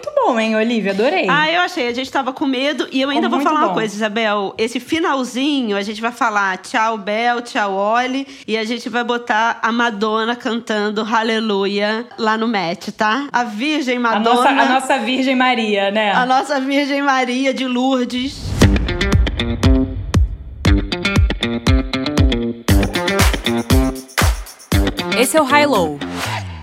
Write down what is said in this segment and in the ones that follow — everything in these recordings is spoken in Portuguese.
muito bom, hein, Olivia? Adorei. Ah, eu achei. A gente tava com medo. E eu ainda Ficou vou falar muito uma bom. coisa, Isabel. Esse finalzinho, a gente vai falar tchau, Bel, tchau, Oli. E a gente vai botar a Madonna cantando Aleluia lá no match, tá? A Virgem a, Madonna. nossa, a nossa Virgem Maria, né? a nossa Virgem Maria de Lourdes. Esse é o High Low,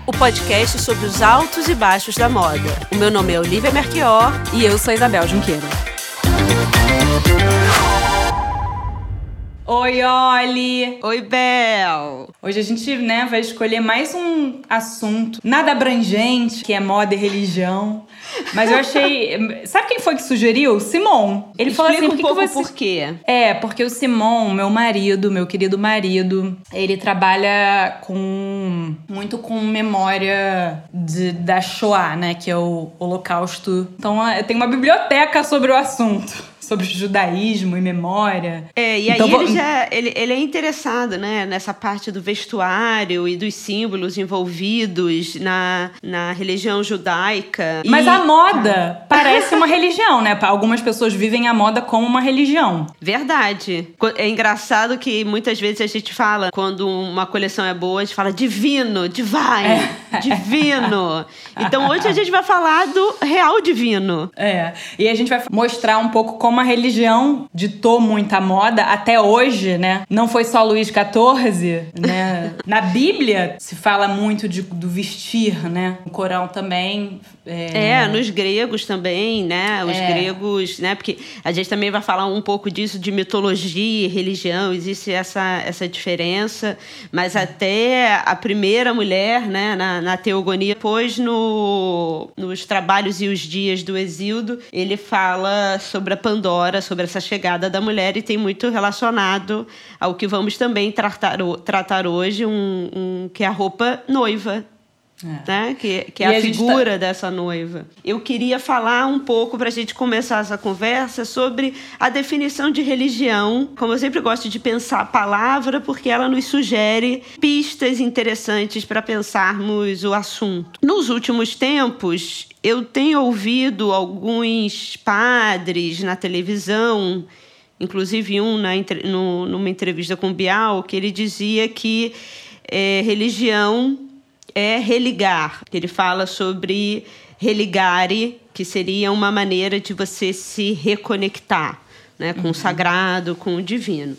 o podcast sobre os altos e baixos da moda. O meu nome é Olivia Merchior E eu sou Isabel Junqueira. Oi, Oli! Oi, Bel. Hoje a gente né, vai escolher mais um assunto, nada abrangente, que é moda e religião. Mas eu achei. Sabe quem foi que sugeriu? Simon. Ele falou assim: Explica por um que pouco que você... por quê. É, porque o Simon, meu marido, meu querido marido, ele trabalha com muito com memória de, da Shoah, né? Que é o Holocausto. Então eu tenho uma biblioteca sobre o assunto. Sobre judaísmo e memória. É, e aí Então, vou- ele já ele, ele é interessado, né, nessa parte do vestuário e dos símbolos envolvidos na, na religião judaica. Mas E- a moda parece uma religião, né? Algumas pessoas vivem a moda como uma religião. Verdade. É engraçado que muitas vezes a gente fala, quando uma coleção é boa, a gente fala divino, divine, divino. Então hoje a gente vai falar do real divino. É. E a gente vai mostrar um pouco como a religião ditou muita moda até hoje, né? Não foi só Luís XIV, né? Na Bíblia se fala muito de- do vestir, né? No Corão também. É, É, nos gregos também, né? Os É. gregos, né? Porque a gente também vai falar um pouco disso de mitologia e religião, existe essa, essa diferença, mas até a primeira mulher, né, na, na teogonia, depois no, nos trabalhos e os dias do Exíodo, ele fala sobre a Pandora, sobre essa chegada da mulher e tem muito relacionado ao que vamos também tratar, tratar hoje, um, um- que é a roupa noiva, né? Que, que é E a, a tá- figura dessa noiva. Eu queria falar um pouco para a gente começar essa conversa sobre a definição de religião. Como eu sempre gosto de pensar a palavra, porque ela nos sugere pistas interessantes para pensarmos o assunto. Nos últimos tempos, eu tenho ouvido alguns padres na televisão inclusive um na, no- numa entrevista com o Bial, que ele dizia que é, religião é religar, que ele fala sobre religare, que seria uma maneira de você se reconectar né, com o sagrado, com o divino.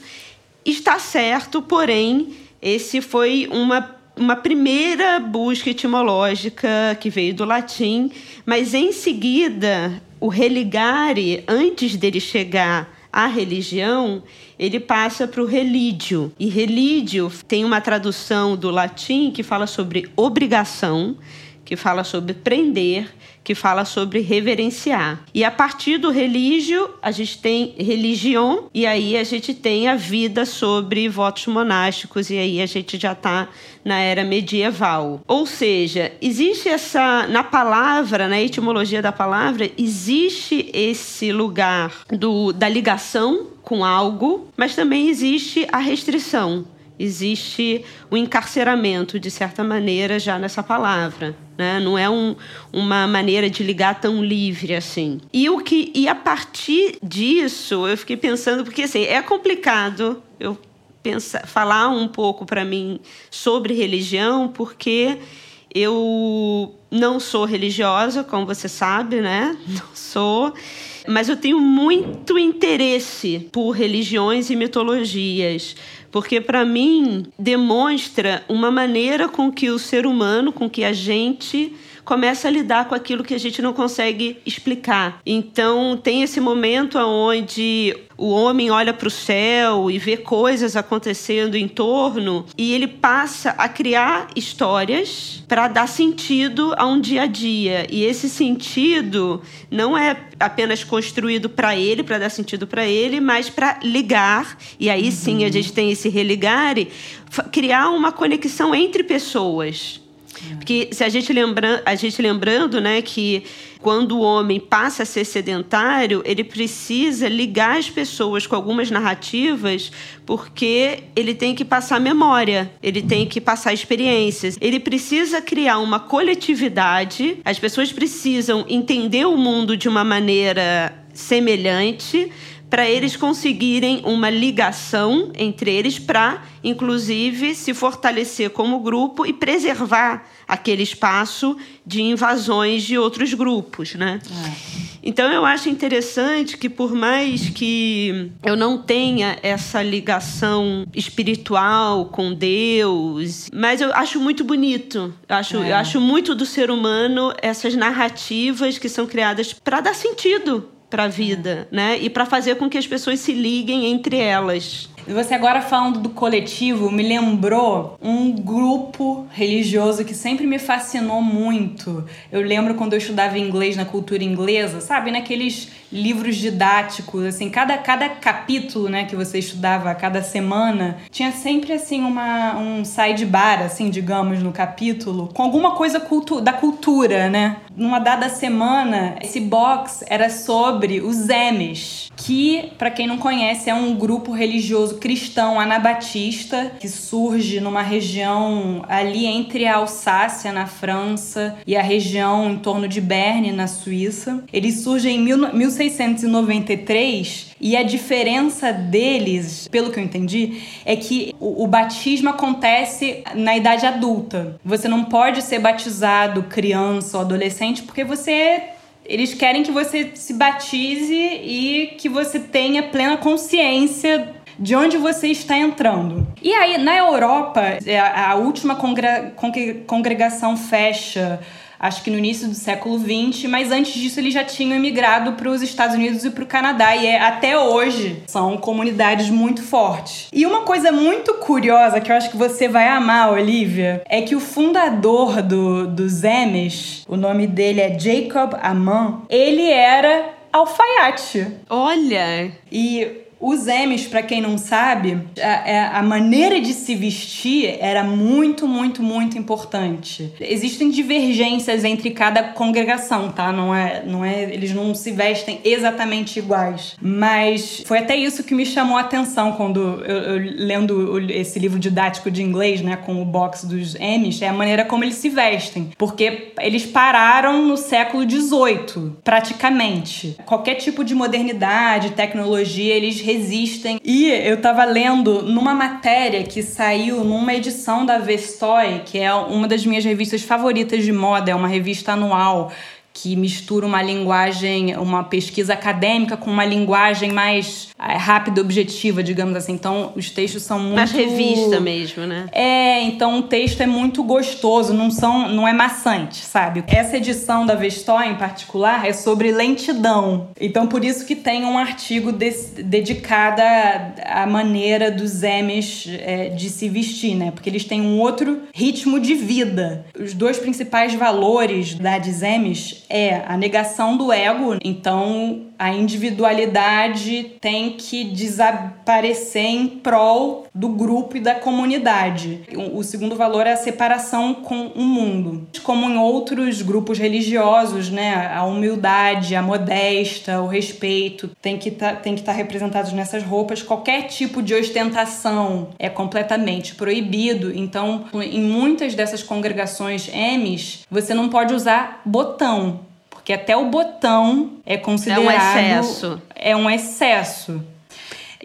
Está certo, porém, esse foi uma, uma primeira busca etimológica que veio do latim, mas em seguida, o religare, antes dele chegar à religião, ele passa para o relídio. E relídio tem uma tradução do latim que fala sobre obrigação, que fala sobre prender, que fala sobre reverenciar. E a partir do religio, a gente tem religião, e aí a gente tem a vida sobre votos monásticos, e aí a gente já está na era medieval. Ou seja, existe essa, na palavra, na etimologia da palavra, existe esse lugar do, da ligação com algo, mas também existe a restrição existe o encarceramento, de certa maneira, já nessa palavra. Né? Não é um, uma maneira de ligar tão livre assim. E, o que, e a partir disso, eu fiquei pensando, porque assim, é complicado eu pensar, falar um pouco para mim sobre religião, porque eu não sou religiosa, como você sabe, né? Não sou. Mas eu tenho muito interesse por religiões e mitologias, porque para mim demonstra uma maneira com que o ser humano, com que a gente começa a lidar com aquilo que a gente não consegue explicar. Então tem esse momento onde o homem olha para o céu e vê coisas acontecendo em torno e ele passa a criar histórias para dar sentido a um dia a dia. E esse sentido não é apenas construído para ele, para dar sentido para ele, mas para ligar. E aí sim a gente tem esse religar, e fa- criar uma conexão entre pessoas. Porque se a gente lembra, a gente lembrando, né, que quando o homem passa a ser sedentário, ele precisa ligar as pessoas com algumas narrativas, porque ele tem que passar memória, ele tem que passar experiências, ele precisa criar uma coletividade, as pessoas precisam entender o mundo de uma maneira semelhante para eles conseguirem uma ligação entre eles para, inclusive, se fortalecer como grupo e preservar aquele espaço de invasões de outros grupos, né? É. Então eu acho interessante que por mais que eu não tenha essa ligação espiritual com Deus, mas eu acho muito bonito. Eu acho, é. eu acho muito do ser humano essas narrativas que são criadas para dar sentido para a vida, né? E para fazer com que as pessoas se liguem entre elas. Você agora falando do coletivo, me lembrou um grupo religioso que sempre me fascinou muito. Eu lembro quando eu estudava inglês na cultura inglesa, sabe? Naqueles livros didáticos, assim, cada, cada capítulo, né, que você estudava cada semana, tinha sempre, assim, uma, um sidebar, assim, digamos, no capítulo, com alguma coisa cultu da cultura, né? Numa dada semana, esse box era sobre os Emes, que, para quem não conhece, é um grupo religioso cristão anabatista que surge numa região ali entre a Alsácia, na França, e a região em torno de Berne, na Suíça. Ele surge em 1693 e a diferença deles, pelo que eu entendi, é que o, o batismo acontece na idade adulta. Você não pode ser batizado criança ou adolescente porque você eles querem que você se batize e que você tenha plena consciência de onde você está entrando. E aí, na Europa, é, a, última congregação fecha acho que no início do século XX, mas antes disso eles já tinham emigrado para os Estados Unidos e para o Canadá, e é, até hoje são comunidades muito fortes. E uma coisa muito curiosa que eu acho que você vai amar, Olivia, é que o fundador do, dos Emes, o nome dele é Jacob Aman, ele era alfaiate. Olha! E os M's, para quem não sabe, a, é, a, maneira de se vestir era muito, muito, muito importante. Existem divergências entre cada congregação, tá? Não é, não é, eles não se vestem exatamente iguais. Mas foi até isso que me chamou a atenção quando eu, eu lendo esse livro didático de inglês, né, com o box dos M's, é a maneira como eles se vestem, porque eles pararam no século XVIII, praticamente. Qualquer tipo de modernidade, tecnologia, eles resistem. E eu tava lendo numa matéria que saiu numa edição da Vestoy, que é uma das minhas revistas favoritas de moda, é uma revista anual que mistura uma linguagem, uma pesquisa acadêmica com uma linguagem mais é, rápida e objetiva, digamos assim. Então, os textos são muito... Mais revista mesmo, né? É, então o texto é muito gostoso, não, são, não é maçante, sabe? Essa edição da Vestoy, em particular, é sobre lentidão. Então, por isso que tem um artigo de, dedicado à maneira dos Emes é, de se vestir, né? Porque eles têm um outro ritmo de vida. Os dois principais valores da Emes é a negação do ego. Então, a individualidade tem que desaparecer em prol do grupo e da comunidade. O segundo valor é a separação com o mundo. Como em outros grupos religiosos, né, a humildade, a modesta, o respeito tem que tá, tem que estar tá representados nessas roupas. Qualquer tipo de ostentação é completamente proibido. Então, em muitas dessas congregações M's, você não pode usar botão que até o botão é considerado. É um excesso. É um excesso.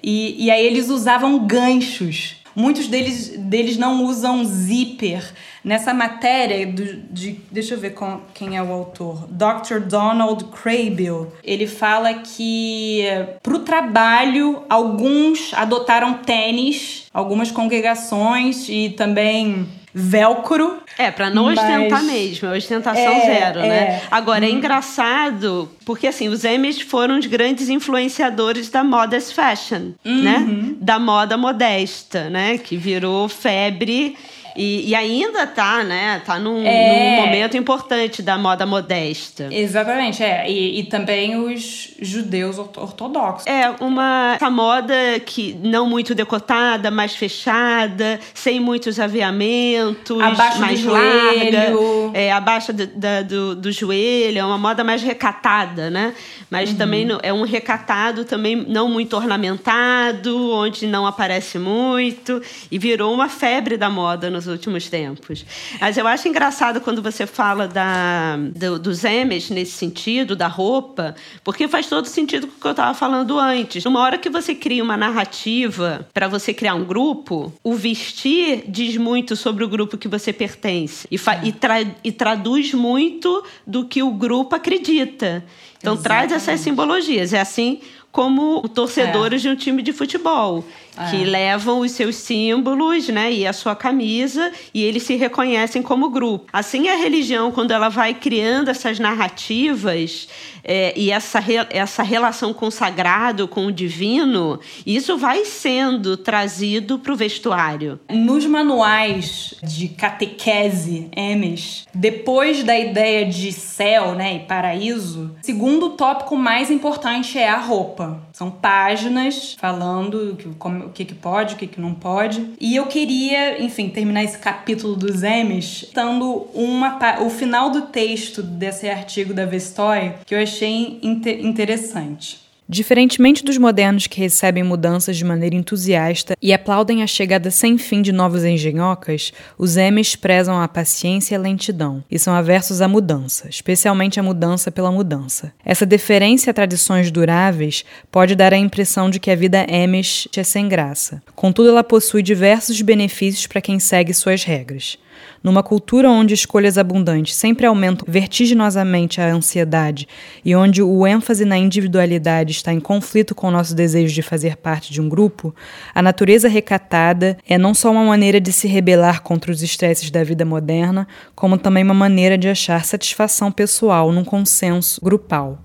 E, e aí eles usavam ganchos. Muitos deles, deles não usam zíper. Nessa matéria, do, de, deixa eu ver com, quem é o autor. Dr. Donald Craybill. Ele fala que para o trabalho, alguns adotaram tênis, algumas congregações e também velcro. É, para não mas... ostentar mesmo, é ostentação é, zero, né? é. né? Agora, é hum. engraçado, porque assim, os Emmys foram os grandes influenciadores da modest fashion, né? uhum. né? Da moda modesta, né? Que virou febre E, e ainda tá, né? Tá num, é... num, momento importante da moda modesta. Exatamente, é. E, e também os judeus ortodoxos. É, uma essa moda que não muito decotada, mais fechada, sem muitos aviamentos, abaixo mais do larga, joelho. é, abaixo do, da, do, do joelho, é uma moda mais recatada, né? Mas uhum. também é um recatado também não muito ornamentado, onde não aparece muito, e virou uma febre da moda nos últimos tempos. Mas eu acho engraçado quando você fala da, do, dos M's nesse sentido, da roupa, porque faz todo sentido com o que eu estava falando antes. Numa hora que você cria uma narrativa para você criar um grupo, o vestir diz muito sobre o grupo que você pertence e, e, tra e traduz muito do que o grupo acredita. Então Exatamente. traz essas simbologias. É assim como torcedores é. de um time de futebol que é. levam os seus símbolos, né, e a sua camisa, e eles se reconhecem como grupo. Assim, a religião, quando ela vai criando essas narrativas é, e essa, re, essa relação com o sagrado, com o divino, isso vai sendo trazido para o vestuário. Nos manuais de catequese, Emes, depois da ideia de céu, né, e paraíso, segundo tópico mais importante é a roupa. São páginas falando o que, que pode, o que, que não pode. E eu queria, enfim, terminar esse capítulo dos M's dando uma, o final do texto desse artigo da Vestoy que eu achei inter interessante. Diferentemente dos modernos que recebem mudanças de maneira entusiasta e aplaudem a chegada sem fim de novos engenhocas, os M's prezam a paciência e a lentidão, e são aversos à mudança, especialmente à mudança pela mudança. Essa deferência a tradições duráveis pode dar a impressão de que a vida Amish é sem graça. Contudo, ela possui diversos benefícios para quem segue suas regras. Numa cultura onde escolhas abundantes sempre aumentam vertiginosamente a ansiedade e onde o ênfase na individualidade está em conflito com o nosso desejo de fazer parte de um grupo, a natureza recatada é não só uma maneira de se rebelar contra os estresses da vida moderna, como também uma maneira de achar satisfação pessoal num consenso grupal.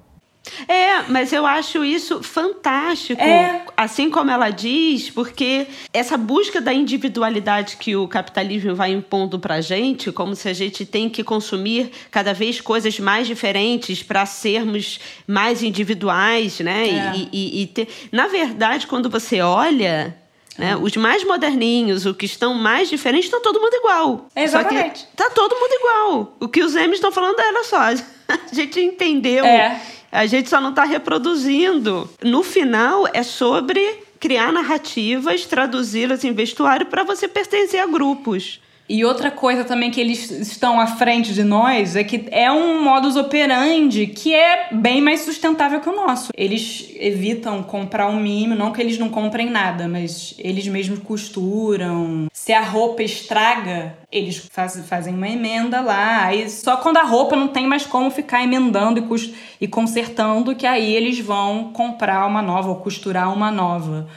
É, mas eu acho isso fantástico. É. Assim como ela diz, porque essa busca da individualidade que o capitalismo vai impondo pra gente, como se a gente tem que consumir cada vez coisas mais diferentes para sermos mais individuais, né? É. E, e, e ter... Na verdade, quando você olha, né? Os mais moderninhos, os que estão mais diferentes, estão todo mundo igual. Exatamente. Só que tá todo mundo igual. O que os M's estão falando é, olha só, a gente entendeu. É a gente só não está reproduzindo. No final, é sobre criar narrativas, traduzi-las em vestuário para você pertencer a grupos. E outra coisa também que eles estão à frente de nós é que é um modus operandi que é bem mais sustentável que o nosso. Eles evitam comprar um mínimo, não que eles não comprem nada, mas eles mesmos costuram. Se a roupa estraga, eles faz, fazem uma emenda lá. Aí só quando a roupa não tem mais como ficar emendando e, e consertando, que aí eles vão comprar uma nova ou costurar uma nova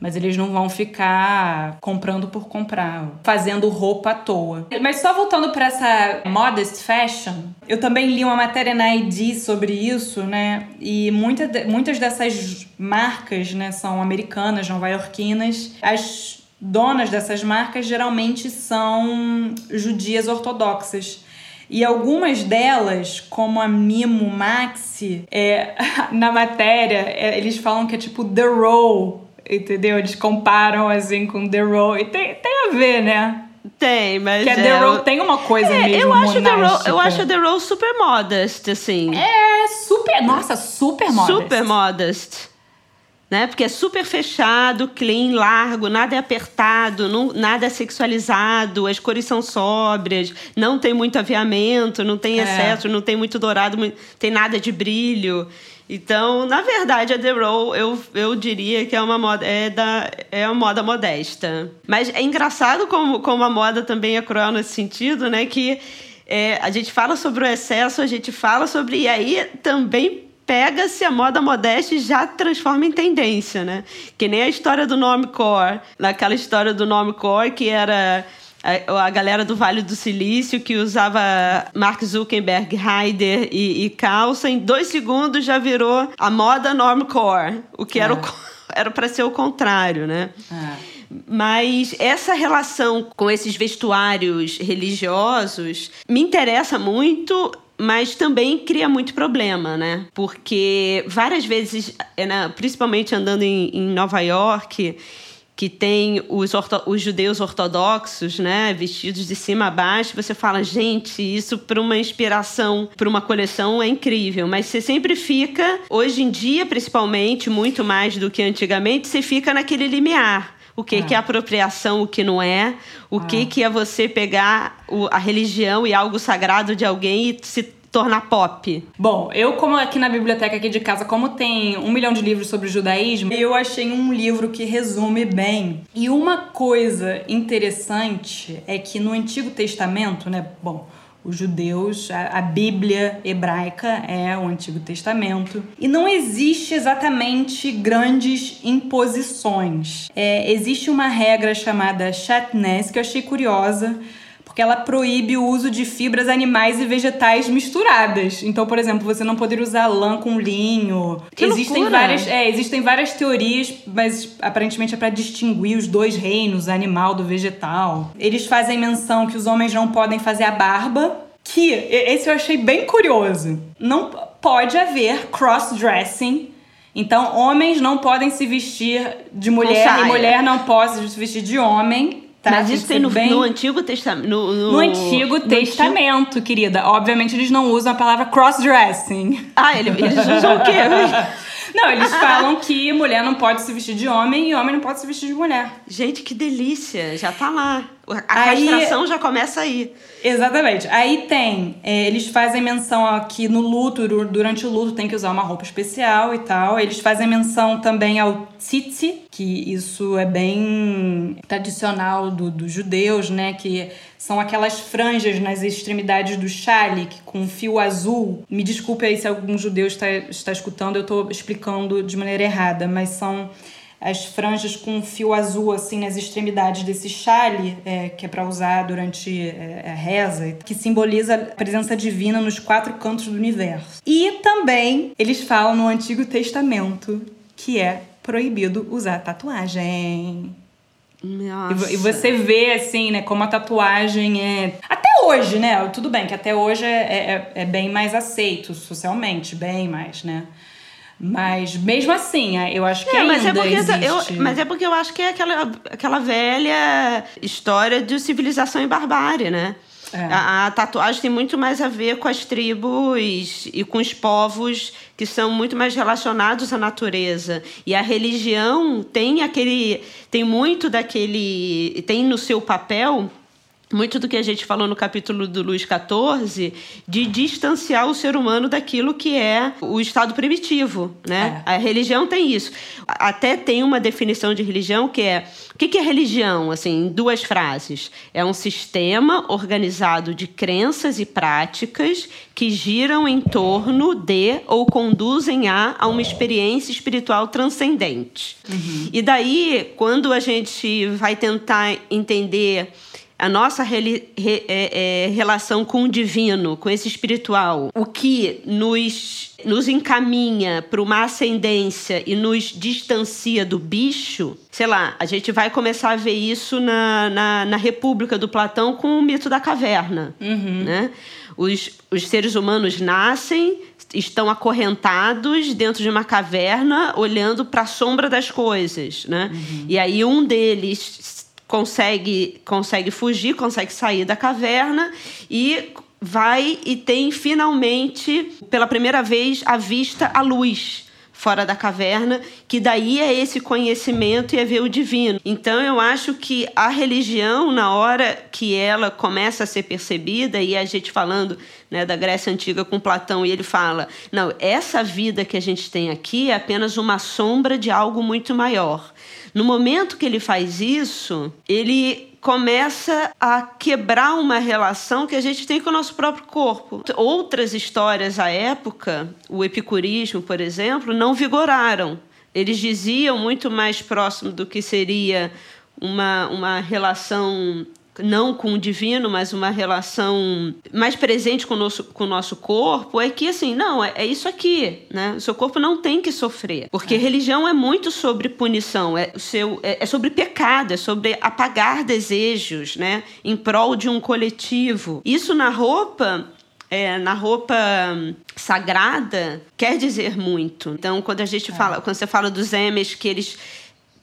mas eles não vão ficar comprando por comprar, fazendo roupa à toa. Mas só voltando para essa modest fashion, eu também li uma matéria na ID sobre isso, né? E muita, muitas dessas marcas, né, são americanas, nova-iorquinas. As donas dessas marcas geralmente são judias ortodoxas. E algumas delas, como a Mimo Maxi, é, na matéria, é, eles falam que é tipo The Row entendeu? Eles comparam assim com The Row. E tem, tem a ver, né? Tem, mas. Que a The Row tem uma coisa é, mesmo. Eu acho, The Row, eu acho The Row super modest, assim. É, super. Nossa, super modest. Super modest. Né? Porque é super fechado, clean, largo, nada é apertado, não, nada é sexualizado, as cores são sóbrias, não tem muito aviamento, não tem é. excesso, é. não tem muito dourado, tem nada de brilho. Então, na verdade, a The Row, eu, eu diria que é uma moda, é, da, é uma moda modesta. Mas é engraçado como, como a moda também é cruel nesse sentido, né? Que é, a gente fala sobre o excesso, a gente fala sobre. E aí também pega-se a moda modesta e já transforma em tendência, né? Que nem a história do nome core. Naquela história do nome core que era a, galera do Vale do Silício que usava Mark Zuckerberg, Ryder e, e calça, em dois segundos já virou a moda normcore, o que é. era para ser o contrário, né? É. Mas essa relação com esses vestuários religiosos me interessa muito mas também cria muito problema, né? Porque várias vezes, é, né, principalmente andando em Nova York, que tem os, os, judeus ortodoxos, né, vestidos de cima a baixo, você fala, gente, isso para uma inspiração, para uma coleção é incrível, mas você sempre fica, hoje em dia principalmente, muito mais do que antigamente, você fica naquele limiar. O que é, que é apropriação, o que não é, o que, é. que é você pegar o, a religião e algo sagrado de alguém e se tornar pop? Bom, eu como aqui na biblioteca aqui de casa, como tem um milhão de livros sobre o judaísmo, eu achei um livro que resume bem. E uma coisa interessante é que no Antigo Testamento, né, bom, os judeus, a, a, Bíblia hebraica é o Antigo Testamento. E não existe exatamente grandes imposições. É, existe uma regra chamada Shatnez, que eu achei curiosa, porque ela proíbe o uso de fibras animais e vegetais misturadas. Então, por exemplo, você não poderia usar lã com linho. Que existem loucura. várias, é, existem várias teorias, mas aparentemente é para distinguir os dois reinos, animal do vegetal. Eles fazem menção que os homens não podem fazer a barba, que esse eu achei bem curioso. Não pode haver cross-dressing então, homens não podem se vestir de mulher e mulher não pode se vestir de homem. Tá? Mas isso tem no, bem... no Antigo Testamento. No, no, no, Antigo Testamento, antigo... querida. Obviamente eles não usam a palavra cross-dressing. Ah, eles usam o quê? Não, eles falam que mulher não pode se vestir de homem e homem não pode se vestir de mulher. Gente, que delícia! Já tá lá. A aí, castração já começa aí. Exatamente. Aí tem, é, eles fazem menção aqui no luto, durante o luto tem que usar uma roupa especial e tal. Eles fazem menção também ao tzitzi, que isso é bem tradicional dos do judeus, né? Que são aquelas franjas nas extremidades do chalik com fio azul. Me desculpe aí se algum judeu está, está escutando, eu estou explicando de maneira errada, mas são as franjas com fio azul assim nas extremidades desse chale, é, que é para usar durante é, a reza, que simboliza a presença divina nos quatro cantos do universo. E também eles falam no Antigo Testamento que é proibido usar tatuagem. Nossa. E você vê, assim, né, como a tatuagem é. Até hoje, né? Tudo bem que até hoje é, é, é bem mais aceito socialmente, bem mais, né? Mas mesmo assim, é, eu acho que é, ainda mas é porque existe. Eu, mas é porque eu acho que é aquela, aquela velha história de civilização e barbárie, né? É. A, a, tatuagem tem muito mais a ver com as tribos e com os povos que são muito mais relacionados à natureza. E a religião tem aquele. tem muito daquele. tem no seu papel muito do que a gente falou no capítulo do Luiz XIV, de distanciar o ser humano daquilo que é o estado primitivo, né? É. A religião tem isso. Até tem uma definição de religião que é o que é religião, assim, em duas frases. É um sistema organizado de crenças e práticas que giram em torno de ou conduzem a, a uma experiência espiritual transcendente. Uhum. E daí, quando a gente vai tentar entender a nossa re, re, é, é, relação com o divino, com esse espiritual, o que nos, nos encaminha para uma ascendência e nos distancia do bicho, sei lá, a gente vai começar a ver isso na, na, na República do Platão com o mito da caverna. Uhum. Né? Os, os seres humanos nascem, estão acorrentados dentro de uma caverna, olhando para a sombra das coisas. Né? Uhum. E aí um deles consegue, consegue fugir, consegue sair da caverna e vai e tem finalmente, pela primeira vez, a vista à luz fora da caverna, que daí é esse conhecimento e é ver o divino. Então eu acho que a religião, na hora que ela começa a ser percebida, e a gente falando né, da Grécia Antiga com Platão, e ele fala: não, essa vida que a gente tem aqui é apenas uma sombra de algo muito maior. No momento que ele faz isso, ele começa a quebrar uma relação que a gente tem com o nosso próprio corpo. Outras histórias à época, o epicurismo, por exemplo, não vigoraram. Eles diziam muito mais próximo do que seria uma, uma relação não com o divino, mas uma relação mais presente com o nosso, com o nosso corpo, é que assim, não, é, é isso aqui, né? O seu corpo não tem que sofrer. Porque é. religião é muito sobre punição, é, seu, é, é sobre pecado, é sobre apagar desejos, né? Em prol de um coletivo. Isso na roupa é, na roupa sagrada quer dizer muito. Então, quando a gente é. fala, quando você fala dos Emes que eles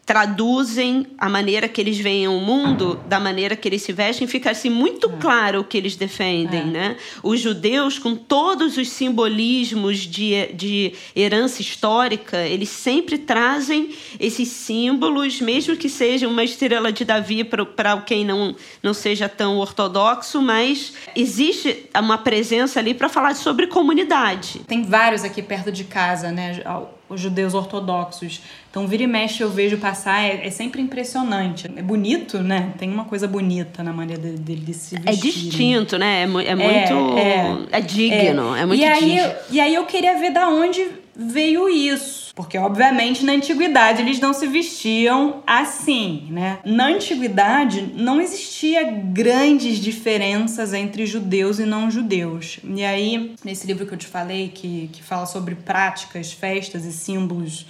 traduzem a maneira que eles veem o mundo da maneira que eles se vestem, fica assim muito é. claro o que eles defendem, é. né? Os judeus, com todos os simbolismos de, de herança histórica, eles sempre trazem esses símbolos, mesmo que seja uma estrela de Davi para quem não, não seja tão ortodoxo, mas existe uma presença ali para falar sobre comunidade. Tem vários aqui perto de casa, né? os judeus ortodoxos. Então, vira e mexe eu vejo passar, é, é sempre impressionante. É bonito, né? Tem uma coisa bonita na maneira dele de, de se vestir. É distinto, né? É, é muito. É, é, digno, é, é muito e aí, digno. E aí eu queria ver da onde veio isso. Porque, obviamente, na antiguidade eles não se vestiam assim, né? Na antiguidade não existia grandes diferenças entre judeus e não judeus. E aí, nesse livro que eu te falei, que, que fala sobre práticas, festas e símbolos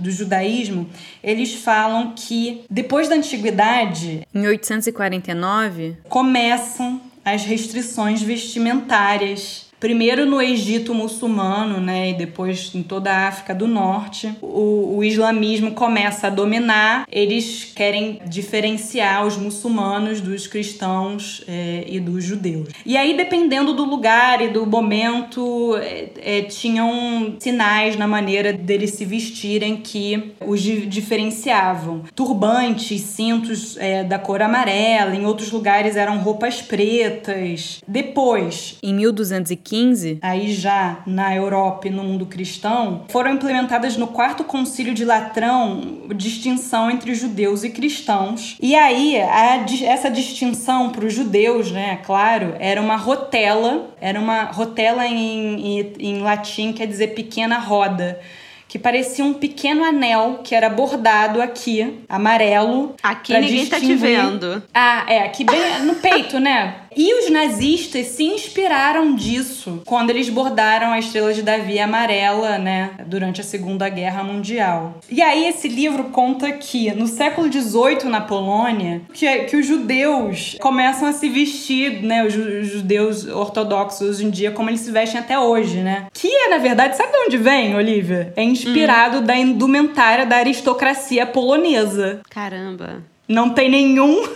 do judaísmo, eles falam que depois da antiguidade, em 849, começam as restrições vestimentárias primeiro no Egito muçulmano, né, e depois em toda a África do Norte, o, o, islamismo começa a dominar. Eles querem diferenciar os muçulmanos dos cristãos é, e dos judeus. E aí, dependendo do lugar e do momento, é, é, tinham sinais na maneira deles se vestirem que os diferenciavam. Turbantes, cintos da cor amarela, em outros lugares eram roupas pretas. Depois, em 1215 15, aí já na Europa e no mundo cristão, foram implementadas no quarto concílio de Latrão distinção entre judeus e cristãos. E aí, a, essa distinção para os judeus, né, claro, era uma rotela, era uma rotela em, em, em latim quer dizer pequena roda que parecia um pequeno anel que era bordado aqui, amarelo. Aqui ninguém distinguir... tá te vendo. Ah, é, aqui bem no peito, né? E os nazistas se inspiraram disso quando eles bordaram a estrela de Davi amarela, né, durante a Segunda Guerra Mundial. E aí esse livro conta que no século XVIII na Polônia, que, que os judeus começam a se vestir, né, os judeus ortodoxos hoje em dia como eles se vestem até hoje, né? Que é, na verdade, sabe de onde vem, Olivia? É inspirado hum. da indumentária da aristocracia polonesa. Caramba. Não tem nenhum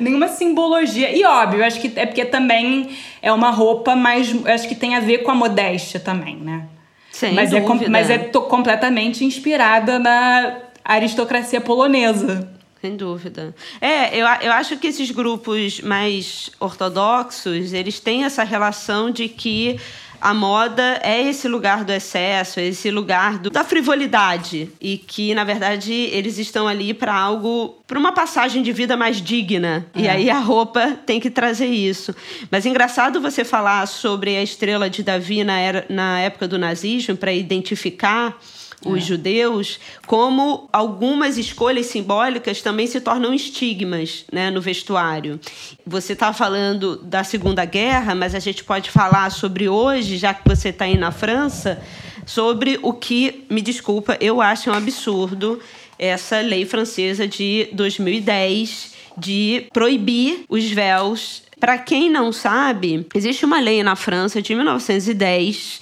nenhuma simbologia. E óbvio, acho que é porque também é uma roupa mais. Acho que tem a ver com a modéstia também, né? Sem mas dúvida. É, mas é completamente inspirada na aristocracia polonesa. Sem dúvida. É, eu, eu acho que esses grupos mais ortodoxos, eles têm essa relação de que a moda é esse lugar do excesso, é esse lugar do, da frivolidade e que na verdade eles estão ali para algo, para uma passagem de vida mais digna. É. E aí a roupa tem que trazer isso. Mas é engraçado você falar sobre a estrela de Davi na, era, na época do nazismo para identificar os é. judeus, como algumas escolhas simbólicas também se tornam estigmas né, no vestuário. Você está falando da Segunda Guerra, mas a gente pode falar sobre hoje, já que você está aí na França, sobre o que, me desculpa, eu acho um absurdo essa lei francesa de 2010 de proibir os véus para quem não sabe, existe uma lei na França de 1910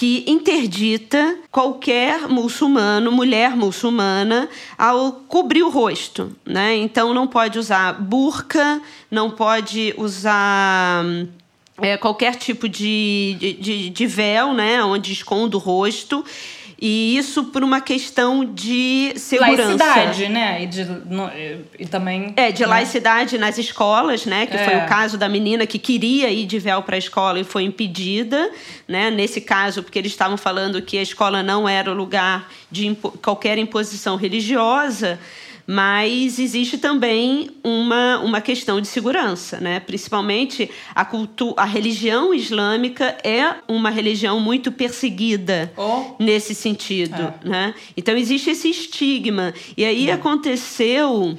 que interdita qualquer muçulmano, mulher muçulmana, ao cobrir o rosto, né? Então não pode usar burca, não pode usar é, qualquer tipo de, de, de véu, né? Onde esconde o rosto. E isso por uma questão de segurança. Laicidade, né? E, de, no, e também. É, de né? laicidade nas escolas, né? Que é. foi o caso da menina que queria ir de véu para a escola e foi impedida, né? Nesse caso, porque eles estavam falando que a escola não era o lugar de impo qualquer imposição religiosa. Mas existe também uma, uma questão de segurança, né? Principalmente a cultura, a religião islâmica é uma religião muito perseguida oh. nesse sentido, é. né? Então existe esse estigma e aí aconteceu.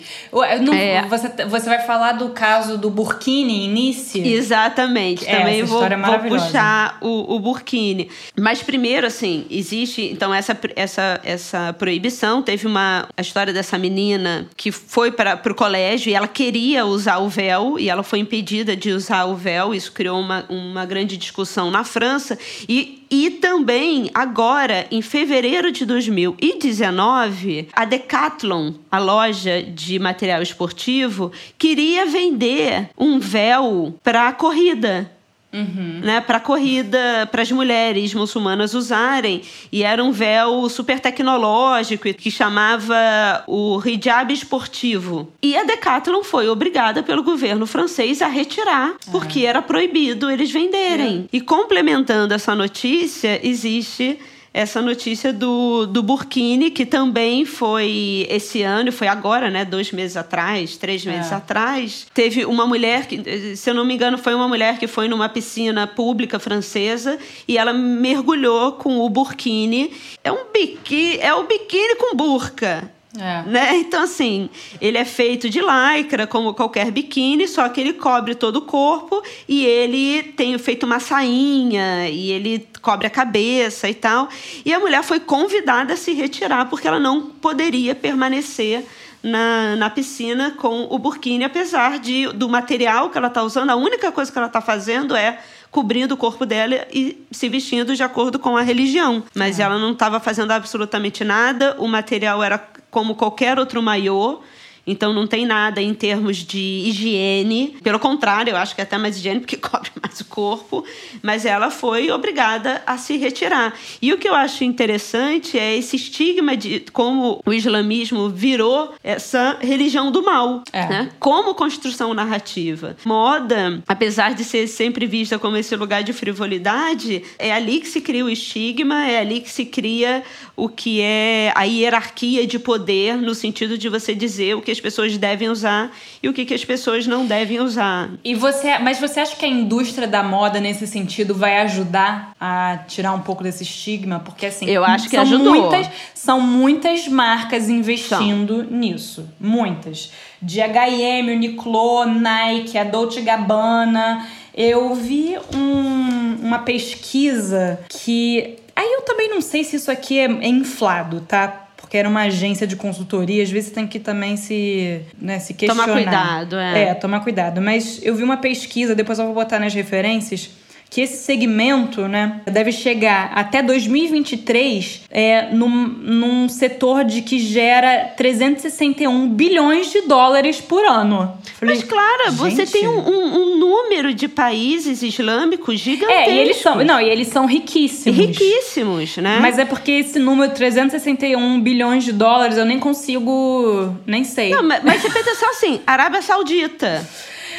Não, é, você, você vai falar do caso do Burkini Nice? Exatamente. É, também vou, é vou puxar o, o Burkini, mas primeiro assim existe então essa essa essa proibição teve uma a história dessa menina que foi para o colégio e ela queria usar o véu e ela foi impedida de usar o véu. Isso criou uma, uma grande discussão na França. E, e também, agora, em fevereiro de 2019, a Decathlon, a loja de material esportivo, queria vender um véu para corrida. Uhum. Né, para corrida, para as mulheres muçulmanas usarem. E era um véu super tecnológico que chamava o hijab esportivo. E a Decathlon foi obrigada pelo governo francês a retirar, porque é. era proibido eles venderem. É. E complementando essa notícia, existe essa notícia do, do Burkini, que também foi esse ano, foi agora, né? Dois meses atrás, três meses é. atrás. Teve uma mulher, que, se eu não me engano, foi uma mulher que foi numa piscina pública francesa e ela mergulhou com o Burkini. É um biquíni, é o biquíni com burca. É. Né? Então, assim, ele é feito de lycra, como qualquer biquíni, só que ele cobre todo o corpo e ele tem feito uma sainha e ele cobre a cabeça e tal. E a mulher foi convidada a se retirar porque ela não poderia permanecer na, na piscina com o burkini, apesar de, do material que ela está usando, a única coisa que ela está fazendo é cobrindo o corpo dela e se vestindo de acordo com a religião. Mas é. ela não estava fazendo absolutamente nada, o material era como qualquer outro maiô. Então não tem nada em termos de higiene. Pelo contrário, eu acho que é até mais higiene porque cobre mais o corpo. Mas ela foi obrigada a se retirar. E o que eu acho interessante é esse estigma de como o islamismo virou essa religião do mal, é. né? Como construção narrativa. Moda, apesar de ser sempre vista como esse lugar de frivolidade, é ali que se cria o estigma, é ali que se cria o que é a hierarquia de poder no sentido de você dizer o que as pessoas devem usar e o que, que as pessoas não devem usar. E você, mas você acha que a indústria da moda nesse sentido vai ajudar a tirar um pouco desse estigma? Porque assim, eu acho que são ajudou. muitas, são muitas marcas investindo são. nisso, muitas. De H&M, Uniqlo, Nike, a Dolce Gabbana. Eu vi um, uma pesquisa que Aí eu também não sei se isso aqui é, é inflado, tá? Porque era uma agência de consultoria, às vezes tem que também se, né, se questionar. Tomar cuidado, é. É, tomar cuidado. Mas eu vi uma pesquisa, depois eu vou botar nas referências, que esse segmento né, deve chegar até 2023 é, num, num setor de que gera 361 bilhões de dólares por ano. Falei, Mas, claro, você tem um, um, um, número de países islâmicos gigantesco. É, e eles são, não, e eles são riquíssimos. Riquíssimos, né? Mas é porque esse número, 361 bilhões de dólares, eu nem consigo, nem sei. Não, mas, mas você pensa só assim, Arábia Saudita.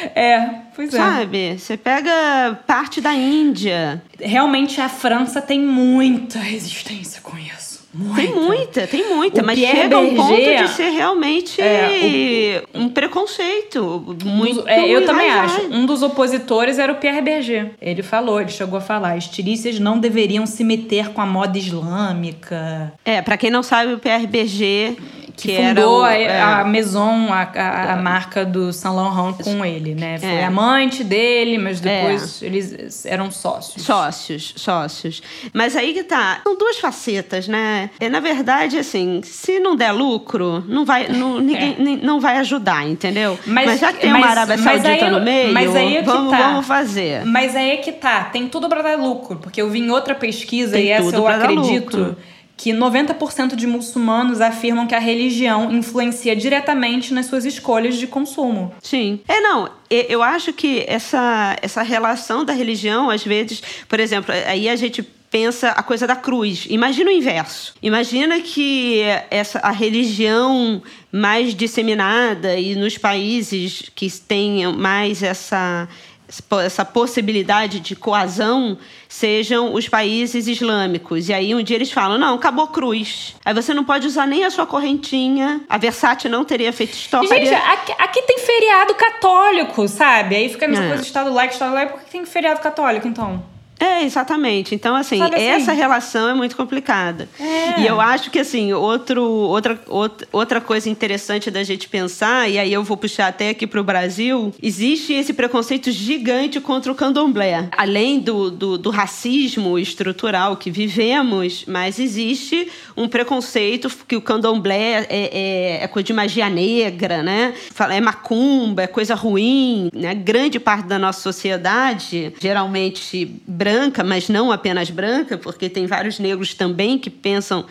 É, pois é. Sabe? Você pega parte da Índia. Realmente a França tem muita resistência com isso. Muita. Tem muita, tem muita, o mas Pierre chega Berger, ao ponto de ser realmente é, o, um preconceito muito. É, eu também acho. Um dos opositores era o Pierre Berger. Ele falou, ele chegou a falar: estilistas não deveriam se meter com a moda islâmica. É, para quem não sabe, o Pierre Berger que, que fundou o, a, é, a, Maison, a, a, a, marca do Saint Laurent com ele, né? Foi é. amante dele, mas depois é. eles eram sócios. Sócios, sócios. Mas aí que tá, são duas facetas, né? É, na verdade, assim, se não der lucro, não vai, não, ninguém é. não vai ajudar, entendeu? Mas, mas já que tem mas, uma Arábia Saudita aí, no meio, mas aí é vamos, tá. vamos fazer. Mas aí é que tá, tem tudo para dar lucro, porque eu vi em outra pesquisa tem e essa eu acredito que 90% de muçulmanos afirmam que a religião influencia diretamente nas suas escolhas de consumo. Sim. É, não, eu acho que essa, essa relação da religião, às vezes, por exemplo, aí a gente pensa a coisa da cruz. Imagina o inverso. Imagina que essa a religião mais disseminada e nos países que tenham mais essa essa possibilidade de coazão sejam os países islâmicos. E aí um dia eles falam: não, acabou cruz. Aí você não pode usar nem a sua correntinha. A Versace não teria feito história. Gente, aqui, aqui, tem feriado católico, sabe? Aí fica nessa é. coisa de Estado laico, Estado laico, por que tem feriado católico, então? É, exatamente. Então, assim, assim, essa relação é muito complicada. É. E eu acho que, assim, outro, outra, outra coisa interessante da gente pensar, e aí eu vou puxar até aqui para o Brasil, existe esse preconceito gigante contra o candomblé. Além do, do, do racismo estrutural que vivemos, mas existe um preconceito que o candomblé é, é, é coisa de magia negra, né? É macumba, é coisa ruim, né? Grande parte da nossa sociedade, geralmente branca, branca, mas não apenas branca, porque tem vários negros também que pensam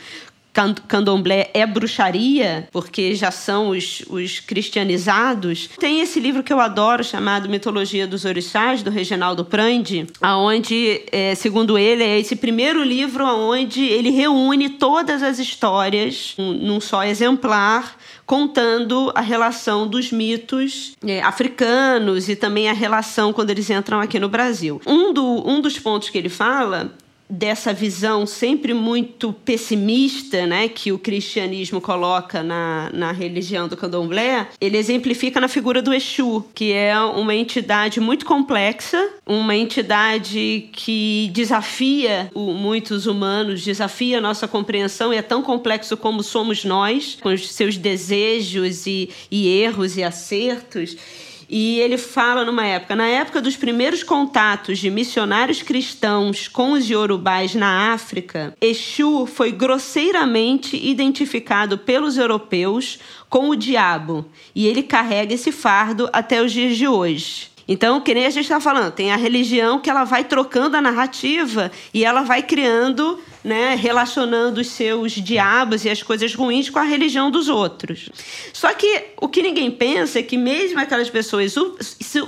candomblé é bruxaria, porque já são os, os cristianizados. Tem esse livro que eu adoro, chamado Mitologia dos Orixás, do Reginaldo Prandi, aonde, é, segundo ele, é esse primeiro livro onde ele reúne todas as histórias num só exemplar, contando a relação dos mitos é, africanos e também a relação quando eles entram aqui no Brasil. Um, do, um dos pontos que ele fala dessa visão sempre muito pessimista, né, que o cristianismo coloca na, na religião do candomblé, ele exemplifica na figura do Exu, que é uma entidade muito complexa, uma entidade que desafia o, muitos humanos, desafia a nossa compreensão e é tão complexo como somos nós, com os seus desejos e, e erros e acertos. E ele fala numa época, na época dos primeiros contatos de missionários cristãos com os iorubais na África, Exu foi grosseiramente identificado pelos europeus com o diabo, e ele carrega esse fardo até os dias de hoje. Então, que nem a gente está falando, tem a religião que ela vai trocando a narrativa e ela vai criando né, relacionando os seus diabos e as coisas ruins com a religião dos outros. Só que o que ninguém pensa é que mesmo aquelas pessoas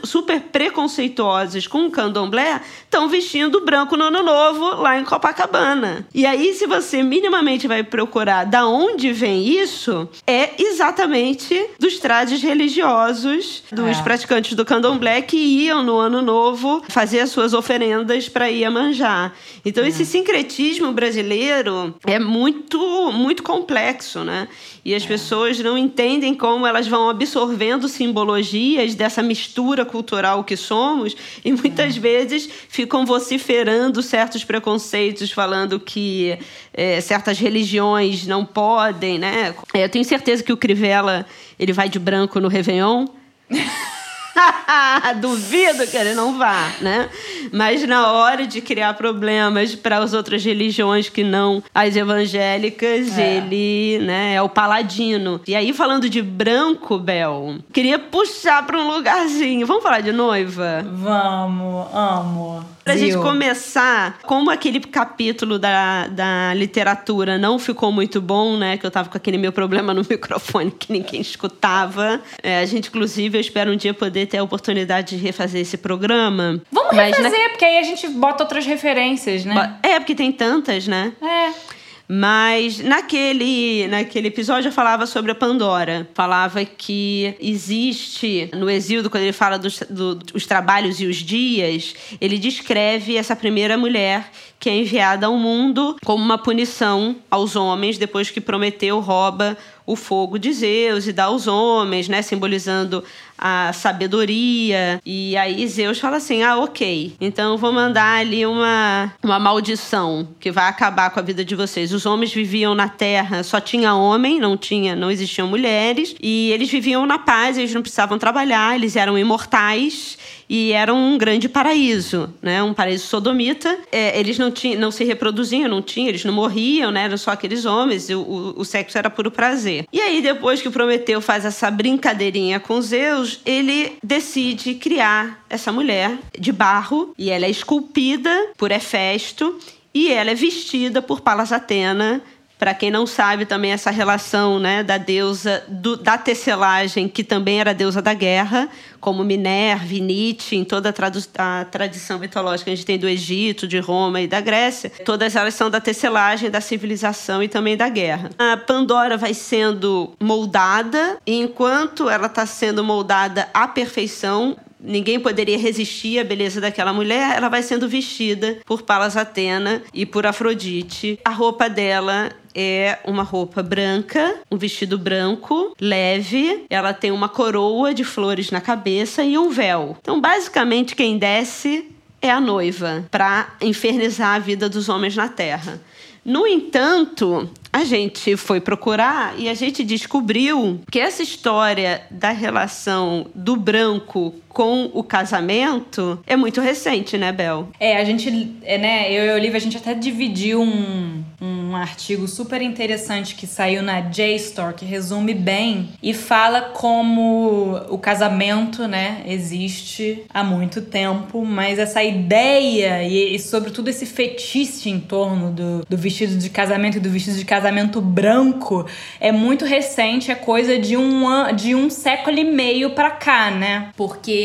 super preconceituosas com o candomblé estão vestindo branco no ano novo lá em Copacabana. E aí, se você minimamente vai procurar da onde vem isso, é exatamente dos trajes religiosos dos é. praticantes do candomblé que iam no ano novo fazer as suas oferendas para ir a manjar. Então, é. esse sincretismo brasileiro é muito, muito complexo, né? E as pessoas não entendem como elas vão absorvendo simbologias dessa mistura cultural que somos e muitas é. vezes ficam vociferando certos preconceitos, falando que é, certas religiões não podem, né? É, eu tenho certeza que o Crivella ele vai de branco no Réveillon. Duvido que ele não vá, né? Mas na hora de criar problemas para as outras religiões que não as evangélicas, é. ele né, é o paladino. E aí, falando de branco, Bel, queria puxar para um lugarzinho. Vamos falar de noiva? Vamos, amo. Pra Viu? gente começar, como aquele capítulo da, da literatura não ficou muito bom, né? Que eu tava com aquele meu problema no microfone que ninguém escutava. É, a gente, inclusive, eu espero um dia poder ter a oportunidade de refazer esse programa. Vamos Mas refazer, na... porque aí a gente bota outras referências, né? É, porque tem tantas, né? É. Mas naquele, naquele episódio eu falava sobre a Pandora. Falava que existe, no Exílio, quando ele fala dos, do, dos trabalhos e os dias, ele descreve essa primeira mulher que é enviada ao mundo como uma punição aos homens depois que Prometeu rouba o fogo de Zeus e dá aos homens, né, simbolizando a sabedoria. E aí Zeus fala assim: "Ah, OK. Então vou mandar ali uma uma maldição que vai acabar com a vida de vocês. Os homens viviam na terra, só tinha homem, não tinha, não existiam mulheres, e eles viviam na paz, eles não precisavam trabalhar, eles eram imortais e era um grande paraíso, né? Um paraíso sodomita. É, eles não, tinham, não se reproduziam, não tinham, eles não morriam, né? Eram só aqueles homens, o, o, o sexo era puro prazer. E aí, depois que Prometeu faz essa brincadeirinha com Zeus, ele decide criar essa mulher de barro e ela é esculpida por Hefesto e ela é vestida por Palas Atena para quem não sabe também essa relação né, da deusa do, da tecelagem, que também era deusa da guerra, como Minerva, Nietzsche, em toda a, a tradição mitológica que a gente tem do Egito, de Roma e da Grécia. Todas elas são da tecelagem, da civilização e também da guerra. A Pandora vai sendo moldada, e enquanto ela está sendo moldada à perfeição, ninguém poderia resistir à beleza daquela mulher, ela vai sendo vestida por Palas Atena e por Afrodite. A roupa dela é uma roupa branca, um vestido branco, leve. Ela tem uma coroa de flores na cabeça e um véu. Então, basicamente, quem desce é a noiva para infernizar a vida dos homens na terra. No entanto, a gente foi procurar e a gente descobriu que essa história da relação do branco com o casamento é muito recente, né, Bel? É, a gente, é, né, eu e a Olivia, a gente até dividiu um, um artigo super interessante que saiu na JSTOR, que resume bem e fala como o casamento, né, existe há muito tempo, mas essa ideia e, e sobretudo esse fetiche em torno do, do vestido de casamento e do vestido de casamento branco é muito recente, é coisa de um, de um século e meio pra cá, né? Porque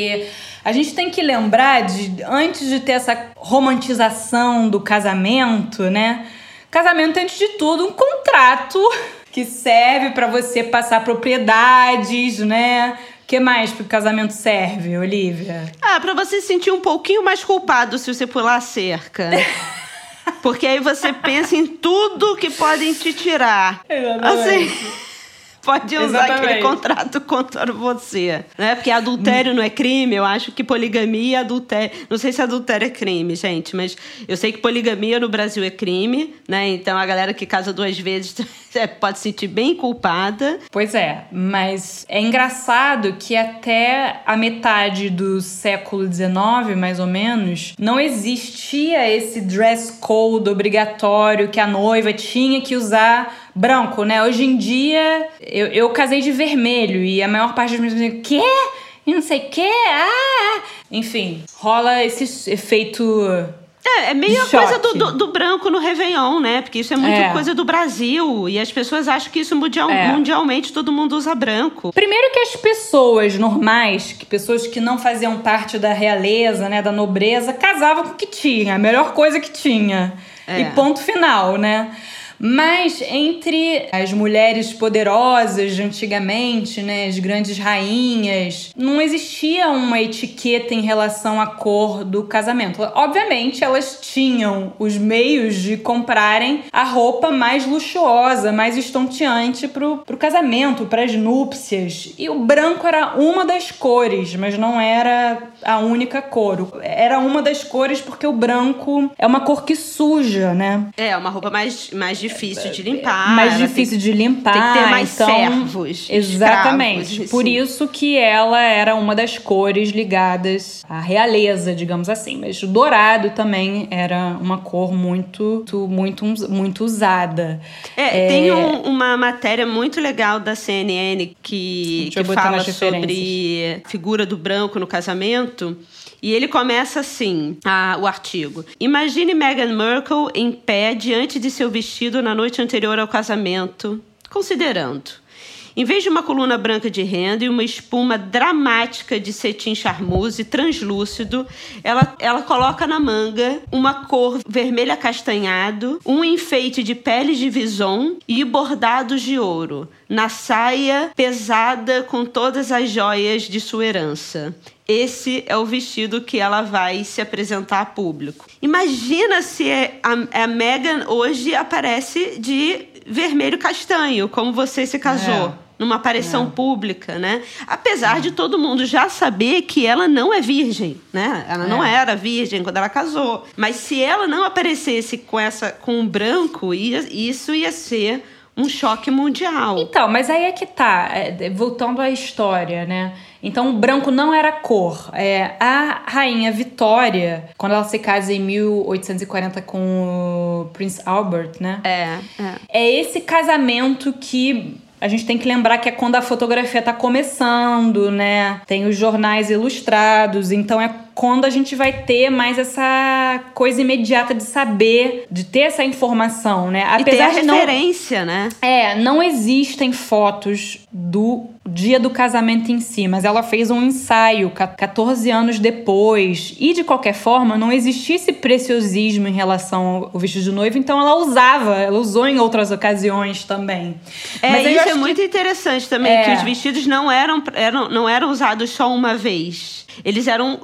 a gente tem que lembrar de antes de ter essa romantização do casamento, né? Casamento é, antes de tudo um contrato que serve para você passar propriedades, né? O que mais que o casamento serve, Olivia? Ah, para você se sentir um pouquinho mais culpado se você pular a cerca. Porque aí você pensa em tudo que podem te tirar. Exatamente. Assim pode usar Exatamente. aquele contrato contra você. Né? Porque adultério não é crime, eu acho que poligamia e adultério. Não sei se adultério é crime, gente, mas eu sei que poligamia no Brasil é crime, né? Então a galera que casa duas vezes é, pode se sentir bem culpada. Pois é, mas é engraçado que até a metade do século XIX, mais ou menos, não existia esse dress code obrigatório que a noiva tinha que usar branco, né? Hoje em dia, eu, eu casei de vermelho e a maior parte dos meus amigos, quê? E não sei o quê? Ah! Enfim, rola esse efeito é, é meio a coisa do, do, do, branco no Réveillon, né? Porque isso é muito é. coisa do Brasil. E as pessoas acham que isso mundial, é. mundialmente todo mundo usa branco. Primeiro que as pessoas normais, que pessoas que não faziam parte da realeza, né? Da nobreza, casavam com o que tinha. A melhor coisa que tinha. É. E ponto final, né? Mas entre as mulheres poderosas de antigamente, né, as grandes rainhas, não existia uma etiqueta em relação à cor do casamento. Obviamente, elas tinham os meios de comprarem a roupa mais luxuosa, mais estonteante pro, pro casamento, para as núpcias. E o branco era uma das cores, mas não era a única cor. Era uma das cores porque o branco é uma cor que suja, né? É, uma roupa mais, mais difícil de limpar. Mais difícil tem, de limpar. Tem que ter mais então, servos. Exatamente. Escravos, Por isso que ela era uma das cores ligadas à realeza, digamos assim. Mas o dourado também era uma cor muito, muito, muito usada. É, é... tem um, uma matéria muito legal da CNN que, que fala sobre figura do branco no casamento. E ele começa assim, a, o artigo. Imagine Meghan Markle em pé diante de seu vestido na noite anterior ao casamento, considerando. Em vez de uma coluna branca de renda e uma espuma dramática de cetim charmoso e translúcido, ela, ela coloca na manga uma cor vermelho acastanhado, um enfeite de peles de vison e bordados de ouro, na saia pesada com todas as joias de sua herança esse é o vestido que ela vai se apresentar a público. Imagina se a, a Megan hoje aparece de vermelho castanho, como você se casou. É numa aparição é. pública, né? Apesar é. de todo mundo já saber que ela não é virgem, né? Ela é. não era virgem quando ela casou. Mas se ela não aparecesse com essa com o branco, ia, isso ia ser um choque mundial. Então, mas aí é que tá, é, voltando à história, né? Então, o branco não era cor. É, a rainha Vitória, quando ela se casa em 1840 com o Prince Albert, né? É, é. É esse casamento que a gente tem que lembrar que é quando a fotografia está começando, né? Tem os jornais ilustrados, então é quando a gente vai ter mais essa coisa imediata de saber, de ter essa informação, né? Apesar e ter a referência, não, né? É, não existem fotos do dia do casamento em si, mas ela fez um ensaio 14 anos depois. E de qualquer forma, não existia esse preciosismo em relação ao vestido de noiva, então ela usava, ela usou em outras ocasiões também. É, mas isso é muito que... interessante também, é. que os vestidos não eram, eram, não eram usados só uma vez. Eles eram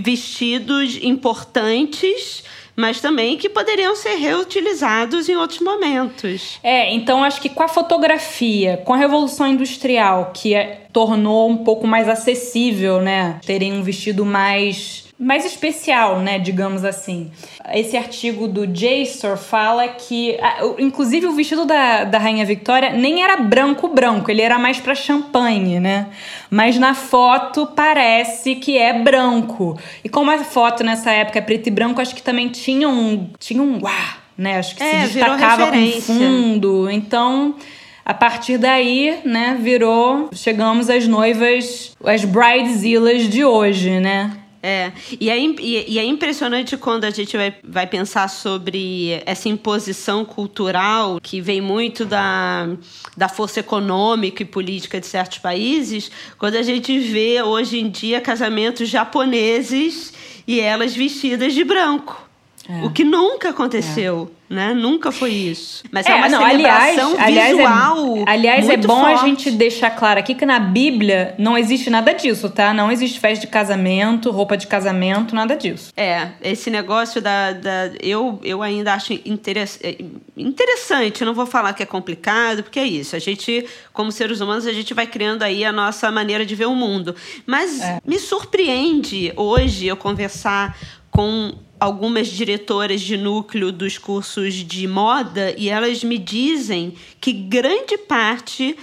vestidos importantes mas também que poderiam ser reutilizados em outros momentos. É, então acho que com a fotografia, com a Revolução Industrial, que é, tornou um pouco mais acessível, né? Terem um vestido mais mais especial, né, digamos assim. Esse artigo do JSTOR fala que, inclusive, o vestido da, da Rainha Victoria nem era branco-branco, ele era mais para champanhe, né? Mas na foto parece que é branco. E como a foto nessa época é preto e branco, acho que também tinha um, tinha um uá, né? Acho que é, se destacava com fundo. Então, a partir daí, né, virou. Chegamos às noivas, as bridezillas de hoje, né? É, e é, e é impressionante quando a gente vai, vai pensar sobre essa imposição cultural que vem muito da, da força econômica e política de certos países, quando a gente vê hoje em dia casamentos japoneses e elas vestidas de branco. É. O que nunca aconteceu. É né? Nunca foi isso. Mas é, é uma não, celebração aliás, visual. Aliás, é, aliás, é bom forte. a gente deixar claro aqui que na Bíblia não existe nada disso, tá? Não existe festa de casamento, roupa de casamento, nada disso. É, esse negócio da. da eu, eu ainda acho interess, é, interessante. Não vou falar que é complicado, porque é isso. A gente, como seres humanos, a gente vai criando aí a nossa maneira de ver o mundo. Mas é. me surpreende hoje eu conversar com algumas diretoras de núcleo dos cursos de moda e elas me dizem que grande parte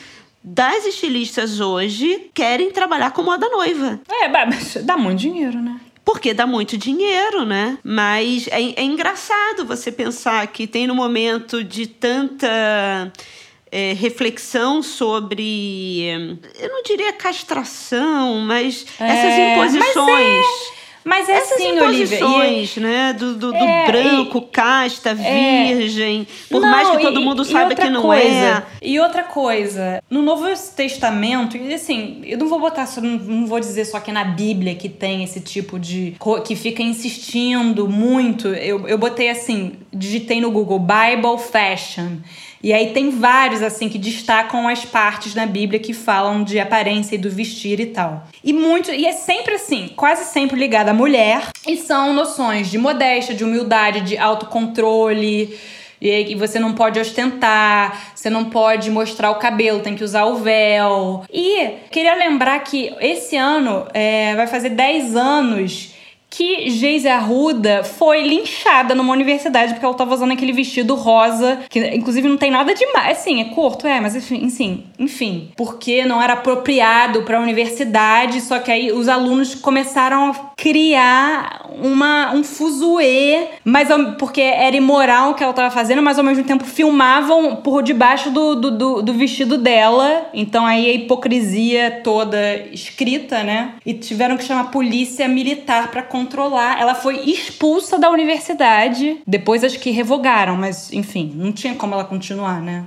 das estilistas hoje querem trabalhar com moda noiva. É, mas dá muito dinheiro, né? Porque dá muito dinheiro, né? Mas é, é engraçado você pensar que tem no momento de tanta é, reflexão sobre, eu não diria castração, mas é, essas imposições. Mas é mas é Essas assim, imposições, Olivia, né? Do, do, do é, branco, e, casta, é, virgem. Por não, mais que todo mundo e, saiba que não coisa, é. E outra coisa, no Novo Testamento, e assim, eu não vou botar, não, não vou dizer só que é na Bíblia que tem esse tipo de. que fica insistindo muito. Eu, eu botei assim, digitei no Google Bible Fashion. E aí tem vários assim que destacam as partes na Bíblia que falam de aparência e do vestir e tal. E muito, e é sempre assim, quase sempre ligado à mulher, e são noções de modéstia, de humildade, de autocontrole, e você não pode ostentar, você não pode mostrar o cabelo, tem que usar o véu. E queria lembrar que esse ano é, vai fazer 10 anos que Geise Arruda foi linchada numa universidade porque ela estava usando aquele vestido rosa, que inclusive não tem nada demais. Assim, é curto, é, mas enfim, enfim, enfim porque não era apropriado para a universidade, só que aí os alunos começaram a criar uma, um fuzuê, mas porque era imoral o que ela estava fazendo, mas ao mesmo tempo filmavam por debaixo do, do, do, do vestido dela. Então aí a hipocrisia toda escrita, né? E tiveram que chamar a polícia militar para controlar. Ela foi expulsa da universidade. Depois acho que revogaram, mas enfim, não tinha como ela continuar, né?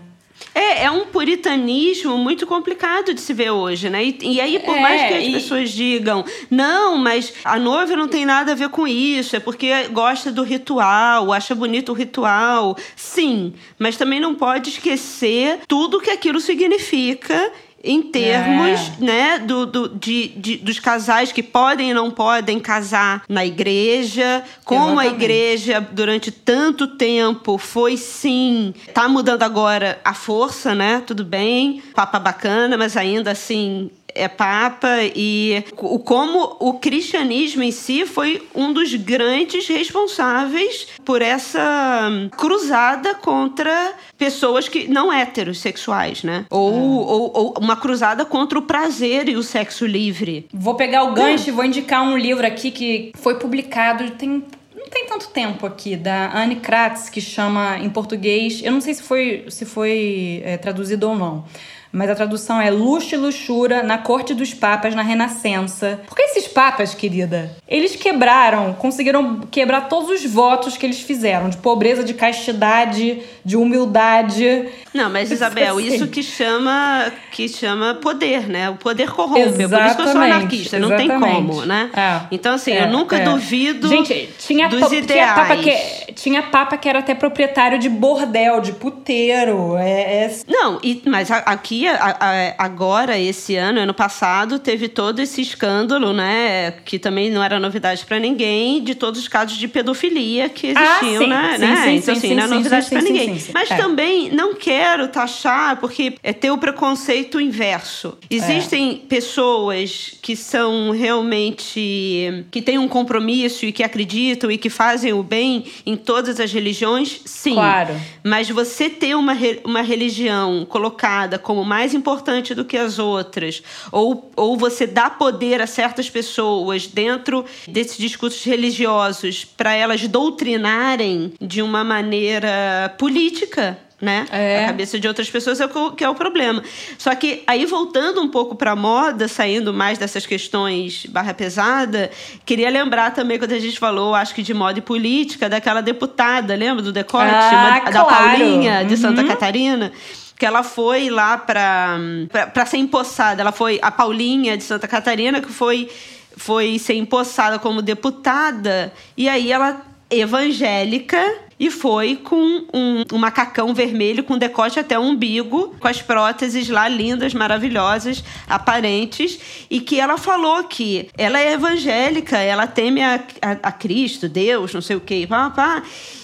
É, é um puritanismo muito complicado de se ver hoje, né? E, e aí, por é, mais que as e... pessoas digam, não, mas a noiva não tem nada a ver com isso, é porque gosta do ritual, acha bonito o ritual. Sim, mas também não pode esquecer tudo que aquilo significa em termos é. né, do, do, de, de, dos casais que podem e não podem casar na igreja, como Exatamente. a igreja durante tanto tempo foi sim, tá mudando agora a força, né? Tudo bem, papa bacana, mas ainda assim é papa e o como o cristianismo em si foi um dos grandes responsáveis por essa cruzada contra pessoas que não heterossexuais, né? Ou, é. ou, ou, uma cruzada contra o prazer e o sexo livre. Vou pegar o gancho é. e vou indicar um livro aqui que foi publicado tem não tem tanto tempo aqui, da Anne Kratz, que chama em português, eu não sei se foi, se foi é, traduzido ou não, mas a tradução é luxo e luxura na corte dos papas na Renascença. Porque esses papas, querida, eles quebraram, conseguiram quebrar todos os votos que eles fizeram de pobreza, de castidade, de humildade. Não, mas Isabel, assim. isso que chama que chama poder, né? O poder corrompe. Exatamente, é por isso que eu sou anarquista, não tem como, né? É, então assim, é, eu nunca é. duvido Gente, tinha dos ideais. Tinha papa, que, tinha papa que era até proprietário de bordel, de puteiro. É, é... Não, e, mas aqui agora esse ano, ano passado, teve todo esse escândalo, né? Que também não era novidade para ninguém, de todos os casos de pedofilia que ah, existiam, ah, né? Sim, né? Sim, então, sim, assim, sim, não é novidade para ninguém. Mas é. também não quero taxar, porque é ter o preconceito inverso. Existem é. pessoas que são realmente. que têm um compromisso e que acreditam e que fazem o bem em todas as religiões, sim. Claro. Mas você ter uma, uma religião colocada como mais importante do que as outras, ou, ou você dá poder a certas pessoas dentro desses discursos religiosos para elas doutrinarem de uma maneira política, né? É. A cabeça de outras pessoas é o que é o problema. Só que aí voltando um pouco para moda, saindo mais dessas questões barra pesada, queria lembrar também quando a gente falou, acho que de moda e política, daquela deputada, lembra do decote ah, da claro. Paulinha de uhum. Santa Catarina? Que ela foi lá para ser empossada. Ela foi a Paulinha de Santa Catarina que foi foi ser empossada como deputada. E aí ela evangélica e foi com um, um, macacão vermelho com decote até o umbigo, com as próteses lá lindas, maravilhosas, aparentes, e que ela falou que ela é evangélica, ela teme a, a, a Cristo, Deus, não sei o quê, pá, pá,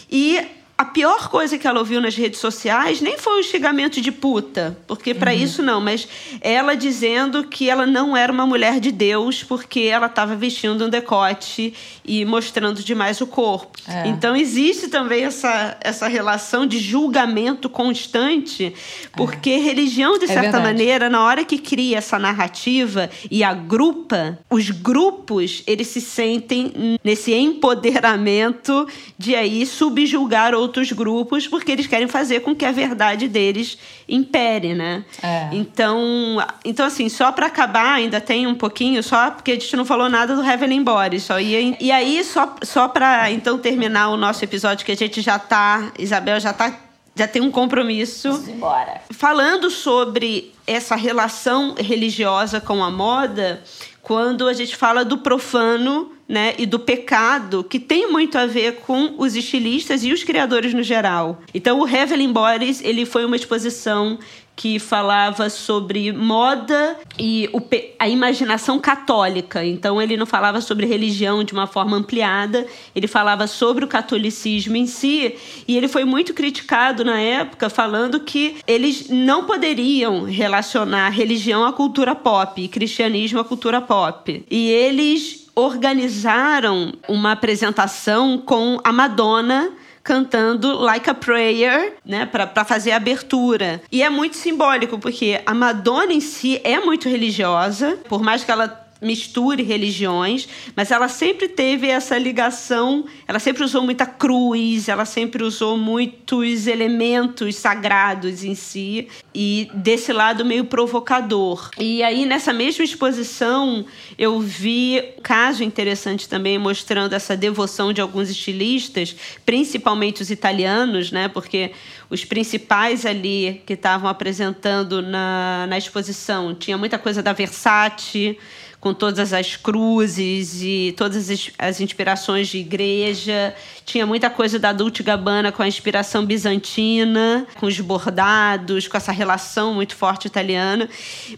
e a pior coisa que ela ouviu nas redes sociais nem foi o xingamento de puta, porque para uhum. isso não, mas ela dizendo que ela não era uma mulher de Deus porque ela estava vestindo um decote e mostrando demais o corpo. É. Então existe também essa, essa relação de julgamento constante, porque é. religião, de é certa maneira, na hora que cria essa narrativa e agrupa, os grupos eles se sentem nesse empoderamento de aí subjugar outros grupos porque eles querem fazer com que a verdade deles impere, né? É. Então, então assim, só para acabar, ainda tem um pouquinho, só porque a gente não falou nada do Heaven Body, só ia e aí só só para então terminar o nosso episódio que a gente já tá, Isabel já tá já tem um compromisso. Embora. Falando sobre essa relação religiosa com a moda, quando a gente fala do profano né, e do pecado, que tem muito a ver com os estilistas e os criadores no geral. Então, o Revelin Boris ele foi uma exposição que falava sobre moda e o, a imaginação católica. Então, ele não falava sobre religião de uma forma ampliada, ele falava sobre o catolicismo em si. E ele foi muito criticado na época, falando que eles não poderiam relacionar religião à cultura pop e cristianismo à cultura pop. E eles organizaram uma apresentação com a Madonna cantando Like a Prayer, né, para fazer a abertura. E é muito simbólico, porque a Madonna em si é muito religiosa, por mais que ela misture religiões, mas ela sempre teve essa ligação, ela sempre usou muita cruz, ela sempre usou muitos elementos sagrados em si e desse lado meio provocador. E aí nessa mesma exposição eu vi um caso interessante também mostrando essa devoção de alguns estilistas, principalmente os italianos, né? Porque os principais ali que estavam apresentando na, na exposição tinha muita coisa da Versace, com todas as cruzes e todas as, as inspirações de igreja. Tinha muita coisa da Dolce Gabbana com a inspiração bizantina, com os bordados, com essa relação muito forte italiana.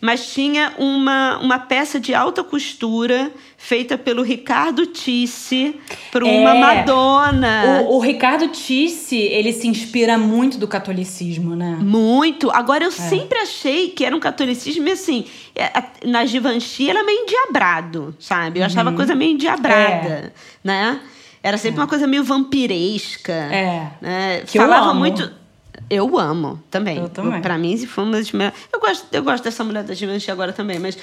Mas tinha uma, uma peça de alta costura feita pelo Ricardo Tisse para uma é, Madonna. O, o, Ricardo Tisse, ele se inspira muito do catolicismo, né? Muito. Agora, eu é. sempre achei que era um catolicismo, assim, é, na Givenchy era meio endiabrado, sabe? Eu uhum. achava coisa meio endiabrada, é. né? Era sempre uma coisa meio vampiresca. É. Né? Que Falava eu amo. muito. Eu amo também. Eu também. Pra mim, se for uma das Eu gosto, eu gosto dessa mulher da Givenchy agora também, mas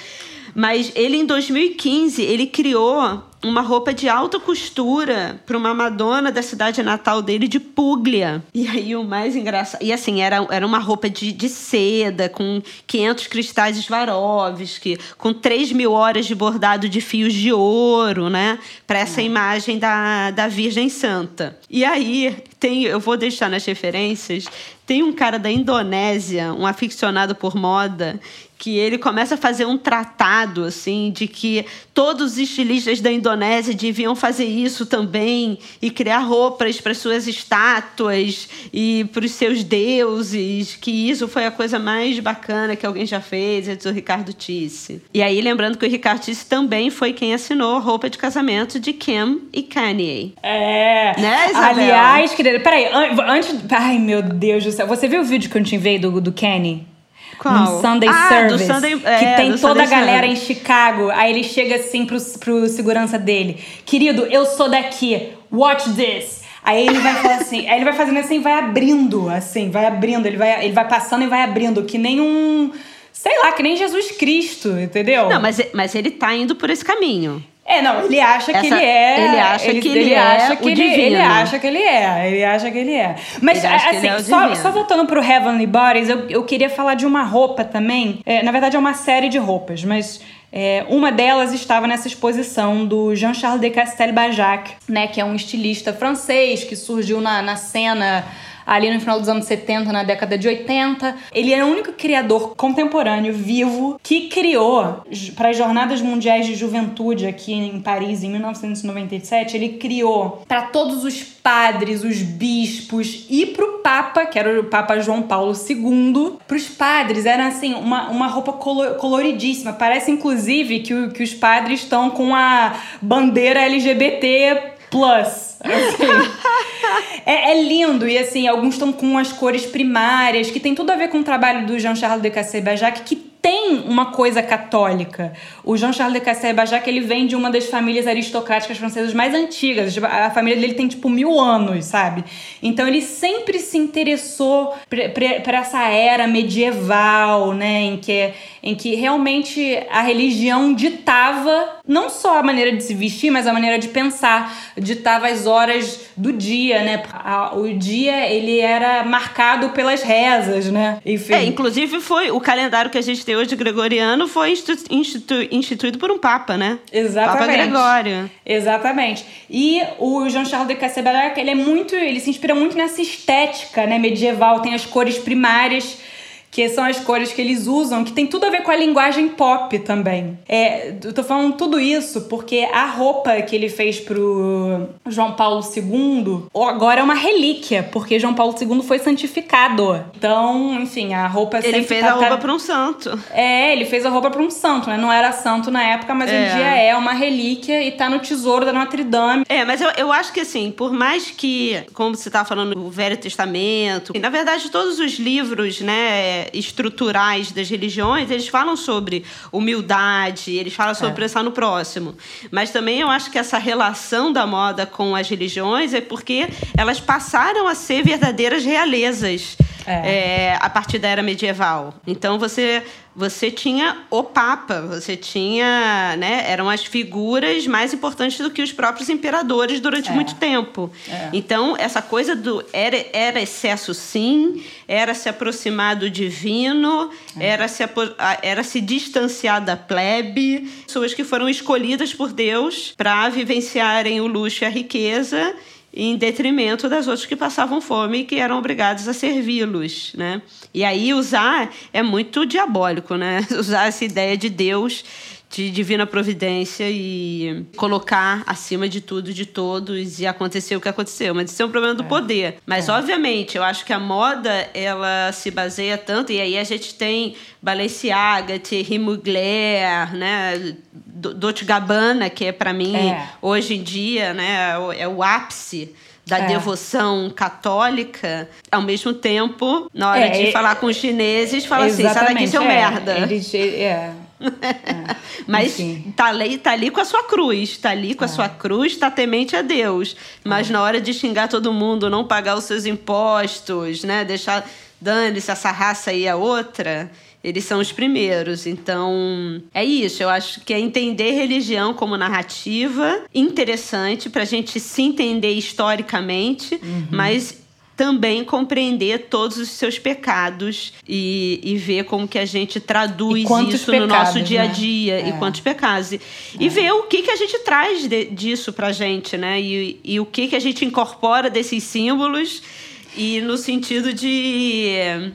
mas ele, em 2015, ele criou uma roupa de alta costura para uma Madonna da cidade natal dele de Puglia. E aí o mais engraçado. E assim, era, era uma roupa de, de seda, com 500 cristais Swarovski, com 3 mil horas de bordado de fios de ouro, né? Para essa hum. imagem da, da Virgem Santa. E aí, tem, eu vou deixar nas referências, tem um cara da Indonésia, um aficionado por moda, que ele começa a fazer um tratado assim de que todos os estilistas da Indonésia deviam fazer isso também e criar roupas para suas estátuas e para os seus deuses, que isso foi a coisa mais bacana que alguém já fez, é do Ricardo Tisse. E aí lembrando que o Ricardo Tisse também foi quem assinou a roupa de casamento de Kim e Kanye. É. Né, Isabel? Aliás, querida, peraí, antes, ai meu Deus do céu, você viu o vídeo que eu te enviei do, do Kenny? Qual? No Sunday ah, Service. Sunday, é, que tem toda Sunday a galera Service. em Chicago. Aí ele chega assim pro, pro segurança dele. Querido, eu sou daqui. Watch this. Aí ele vai falar assim, aí ele vai fazendo assim, vai abrindo, assim, vai abrindo, ele vai, ele vai passando e vai abrindo, que nem um, sei lá, que nem Jesus Cristo, entendeu? Não, mas, mas ele tá indo por esse caminho. É, não, ele acha Essa, que ele é. Ele acha ele, que ele, ele é acha que ele, ele, acha que ele é. Ele acha que ele é. Mas, assim, é só, só, voltando pro Heavenly Bodies, eu, eu queria falar de uma roupa também. É, na verdade, é uma série de roupas, mas. É, uma delas estava nessa exposição do Jean-Charles de Castelbajac, né, que é um estilista francês que surgiu na, na cena ali no final dos anos 70, na década de 80. Ele é o único criador contemporâneo vivo que criou para as Jornadas Mundiais de Juventude aqui em Paris em 1997, ele criou para todos os padres, os bispos e para o Papa, que era o Papa João Paulo II, para os padres era assim uma, uma roupa coloridíssima. Parece inclusive que, que os padres estão com a bandeira LGBT plus. Assim. é, é, lindo. E assim, alguns estão com as cores primárias, que tem tudo a ver com o trabalho do Jean-Charles de Cassé-Bajac, que tem uma coisa católica. O Jean-Charles de Cassé-Bajac, ele vem de uma das famílias aristocráticas francesas mais antigas. A família dele tem, tipo, mil anos, sabe? Então, ele sempre se interessou para essa era medieval, né? Em que, em que realmente a religião ditava não só a maneira de se vestir, mas a maneira de pensar. Ditava as horas do dia, né? O dia, ele era marcado pelas rezas, né? Enfim. É, inclusive foi o calendário que a gente tem hoje gregoriano foi institu institu instituído por um papa, né? Exatamente. Papa Gregório. Exatamente. E o Jean-Charles de Cassé-Balac, ele é muito, ele se inspira muito nessa estética, né, medieval, tem as cores primárias que são as cores que eles usam, que tem tudo a ver com a linguagem pop também. É, eu tô falando tudo isso porque a roupa que ele fez pro João Paulo II agora é uma relíquia, porque João Paulo II foi santificado. Então, enfim, a roupa Ele fez tá, a roupa tá... para um santo. É, ele fez a roupa para um santo, né? Não era santo na época, mas é. um dia é uma relíquia e tá no tesouro da Notre Dame. É, mas eu, eu acho que assim, por mais que, como você tá falando, o Velho Testamento, na verdade, todos os livros, né? Estruturais das religiões, eles falam sobre humildade, eles falam sobre é. pensar no próximo. Mas também eu acho que essa relação da moda com as religiões é porque elas passaram a ser verdadeiras realezas é. É, a partir da era medieval. Então você você tinha o Papa, você tinha, né, eram as figuras mais importantes do que os próprios imperadores durante é. muito tempo. É. Então, essa coisa do era, era excesso sim, era se aproximar do divino, é. era, se, era se distanciar da plebe, pessoas que foram escolhidas por Deus para vivenciarem o luxo e a riqueza em detrimento das outras que passavam fome e que eram obrigados a servi-los, né? E aí usar é muito diabólico, né? Usar essa ideia de Deus de divina providência e colocar acima de tudo de todos e acontecer o que aconteceu. Mas isso é um problema do é. poder. Mas, é. obviamente, eu acho que a moda, ela se baseia tanto... E aí a gente tem Balenciaga, Thierry Mugler, né? Dolce Gabbana, que é para mim, é. hoje em dia, né? É o ápice da é. devoção católica, ao mesmo tempo, na hora é, de falar com os chineses, fala assim, sai daqui, seu é. merda. Ele, é. É. Mas tá ali, tá ali com a sua cruz, tá ali com é. a sua cruz, tá temente a Deus. Mas é. na hora de xingar todo mundo, não pagar os seus impostos, né? Deixar dane-se essa raça aí a outra, eles são os primeiros. Então, é isso. Eu acho que é entender religião como narrativa interessante para a gente se entender historicamente, uhum. mas também compreender todos os seus pecados e, e ver como que a gente traduz isso pecados, no nosso dia a né? dia né? e quantos pecados. E, é. e ver o que, que a gente traz de, disso pra gente, né? E, e o que, que a gente incorpora desses símbolos e no sentido de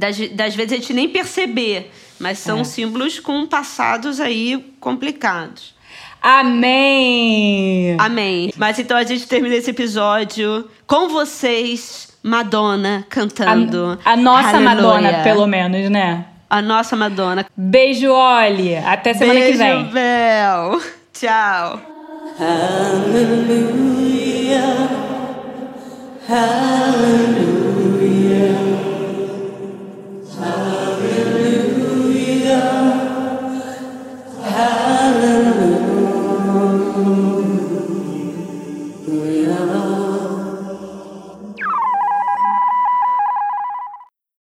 das, das vezes a gente nem perceber, mas são é. símbolos com passados aí complicados. Amém! Amém. Mas então a gente termina esse episódio com vocês, Madonna, cantando. A, a nossa Aleluia. Madonna, pelo menos, né? A nossa Madonna. Beijo, Oli. Até semana Beijo, que vem. Beijo, Bel. Tchau. Hallelujah. Hallelujah. Hallelujah. Hallelujah.